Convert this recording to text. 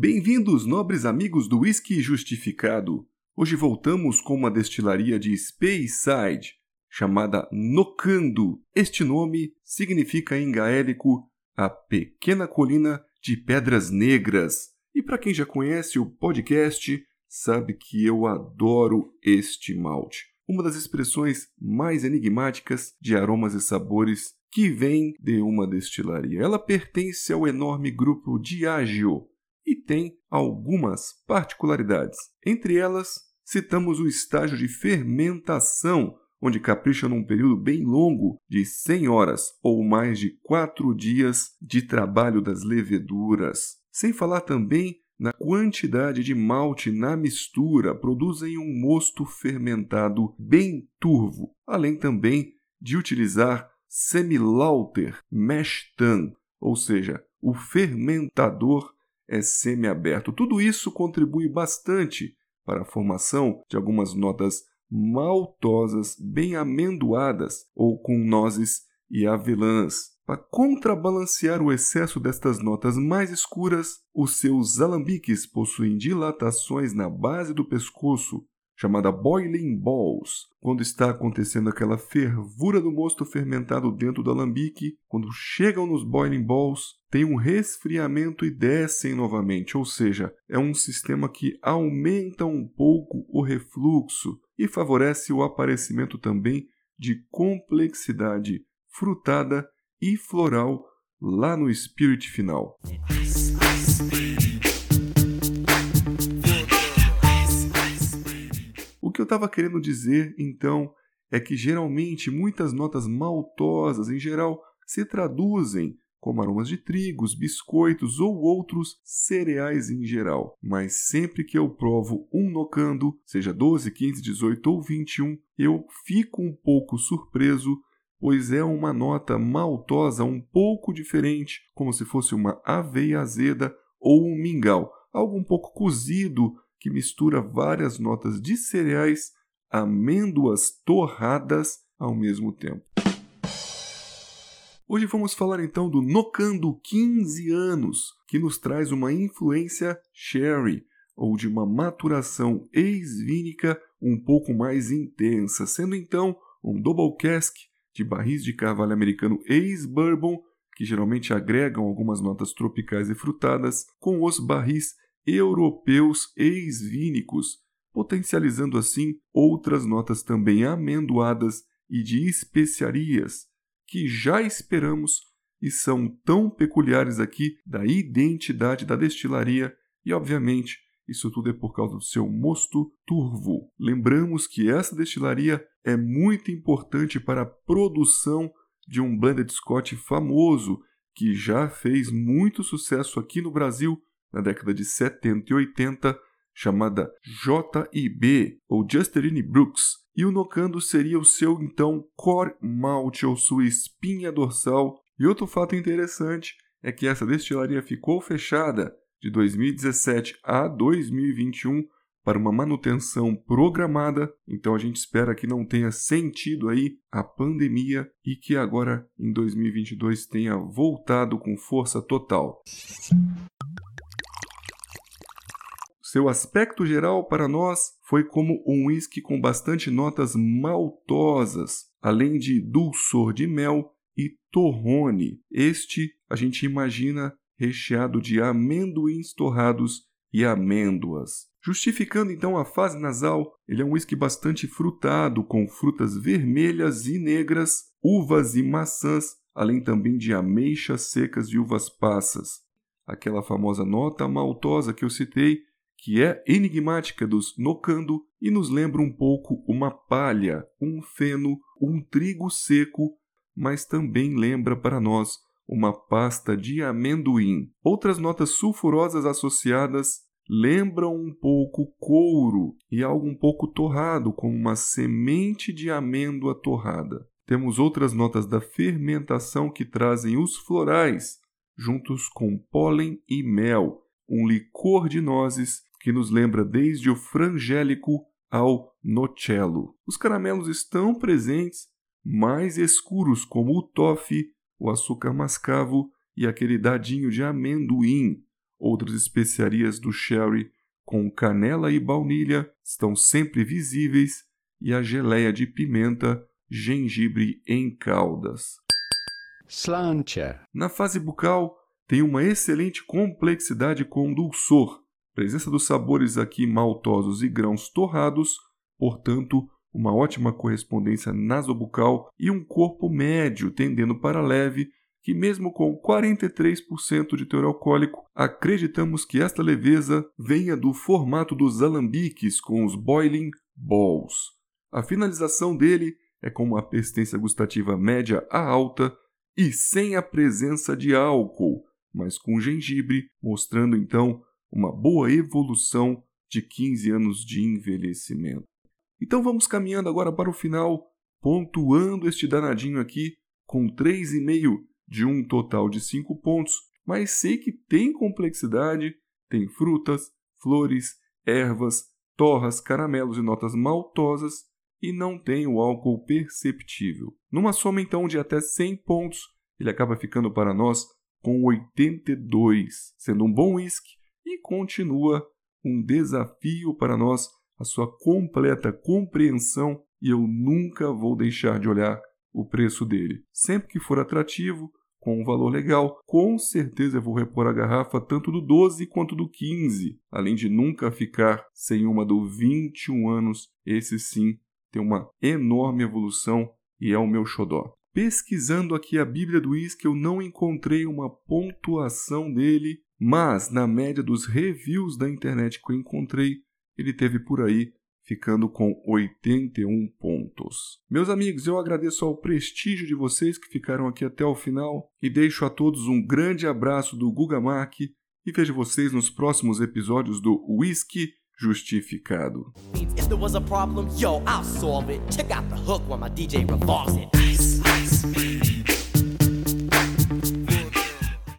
Bem-vindos, nobres amigos do Whisky Justificado. Hoje voltamos com uma destilaria de Speyside, chamada Nocando. Este nome significa em gaélico a pequena colina de pedras negras. E para quem já conhece o podcast, sabe que eu adoro este malte. Uma das expressões mais enigmáticas de aromas e sabores que vem de uma destilaria. Ela pertence ao enorme grupo Diageo e tem algumas particularidades. Entre elas, citamos o estágio de fermentação, onde capricha num período bem longo de 100 horas ou mais de 4 dias de trabalho das leveduras. Sem falar também na quantidade de malte na mistura, produzem um mosto fermentado bem turvo, além também de utilizar semilauter mash tun, ou seja, o fermentador é semiaberto. Tudo isso contribui bastante para a formação de algumas notas maltosas bem amendoadas ou com nozes e avelãs. Para contrabalancear o excesso destas notas mais escuras, os seus alambiques possuem dilatações na base do pescoço chamada boiling balls, quando está acontecendo aquela fervura do mosto fermentado dentro do alambique, quando chegam nos boiling balls, tem um resfriamento e descem novamente, ou seja, é um sistema que aumenta um pouco o refluxo e favorece o aparecimento também de complexidade frutada e floral lá no spirit final. Estava querendo dizer, então, é que geralmente muitas notas maltosas, em geral, se traduzem como aromas de trigos, biscoitos ou outros cereais em geral. Mas sempre que eu provo um nocando, seja 12, 15, 18 ou 21, eu fico um pouco surpreso, pois é uma nota maltosa um pouco diferente, como se fosse uma aveia azeda ou um mingau, algo um pouco cozido que mistura várias notas de cereais, amêndoas torradas ao mesmo tempo. Hoje vamos falar então do Nocando 15 anos, que nos traz uma influência sherry, ou de uma maturação ex-vínica um pouco mais intensa, sendo então um double cask de barris de carvalho americano ex-bourbon, que geralmente agregam algumas notas tropicais e frutadas, com os barris europeus ex-vínicos, potencializando assim outras notas também amendoadas e de especiarias que já esperamos e são tão peculiares aqui da identidade da destilaria e, obviamente, isso tudo é por causa do seu mosto turvo. Lembramos que essa destilaria é muito importante para a produção de um blended Scotch famoso que já fez muito sucesso aqui no Brasil na década de 70 e 80, chamada JIB, ou Justerine Brooks, e o Nocando seria o seu então core malt ou sua espinha dorsal. E outro fato interessante é que essa destilaria ficou fechada de 2017 a 2021 para uma manutenção programada, então a gente espera que não tenha sentido aí a pandemia e que agora em 2022 tenha voltado com força total. Seu aspecto geral para nós foi como um whisky com bastante notas maltosas, além de dulçor de mel e torrone. Este a gente imagina recheado de amendoins torrados e amêndoas. Justificando então a fase nasal, ele é um whisky bastante frutado, com frutas vermelhas e negras, uvas e maçãs, além também de ameixas secas e uvas passas. Aquela famosa nota maltosa que eu citei que é enigmática dos Nocando e nos lembra um pouco uma palha, um feno, um trigo seco, mas também lembra para nós uma pasta de amendoim. Outras notas sulfurosas associadas lembram um pouco couro e algo um pouco torrado, como uma semente de amêndoa torrada. Temos outras notas da fermentação que trazem os florais, juntos com pólen e mel, um licor de nozes que nos lembra desde o frangélico ao nocello. Os caramelos estão presentes, mais escuros como o toffee, o açúcar mascavo e aquele dadinho de amendoim, Outras especiarias do sherry, com canela e baunilha, estão sempre visíveis e a geleia de pimenta, gengibre em caldas. Slantia. Na fase bucal, tem uma excelente complexidade com dulçor, presença dos sabores aqui maltosos e grãos torrados, portanto, uma ótima correspondência nasobucal e um corpo médio tendendo para leve, que mesmo com 43% de teor alcoólico, acreditamos que esta leveza venha do formato dos alambiques com os boiling balls. A finalização dele é com uma persistência gustativa média a alta e sem a presença de álcool, mas com gengibre, mostrando então uma boa evolução de 15 anos de envelhecimento. Então vamos caminhando agora para o final, pontuando este danadinho aqui com 3,5 de um total de 5 pontos, mas sei que tem complexidade, tem frutas, flores, ervas, torras, caramelos e notas maltosas e não tem o álcool perceptível. Numa soma então de até 100 pontos, ele acaba ficando para nós com 82, sendo um bom whisky e continua um desafio para nós a sua completa compreensão e eu nunca vou deixar de olhar o preço dele. Sempre que for atrativo, com um valor legal, com certeza eu vou repor a garrafa tanto do 12 quanto do 15, além de nunca ficar sem uma do 21 anos. Esse sim tem uma enorme evolução e é o meu xodó. Pesquisando aqui a Bíblia do Whisky, eu não encontrei uma pontuação dele, mas na média dos reviews da internet que eu encontrei, ele teve por aí ficando com 81 pontos. Meus amigos, eu agradeço ao prestígio de vocês que ficaram aqui até o final e deixo a todos um grande abraço do Guga Mark e vejo vocês nos próximos episódios do Whisky Justificado. If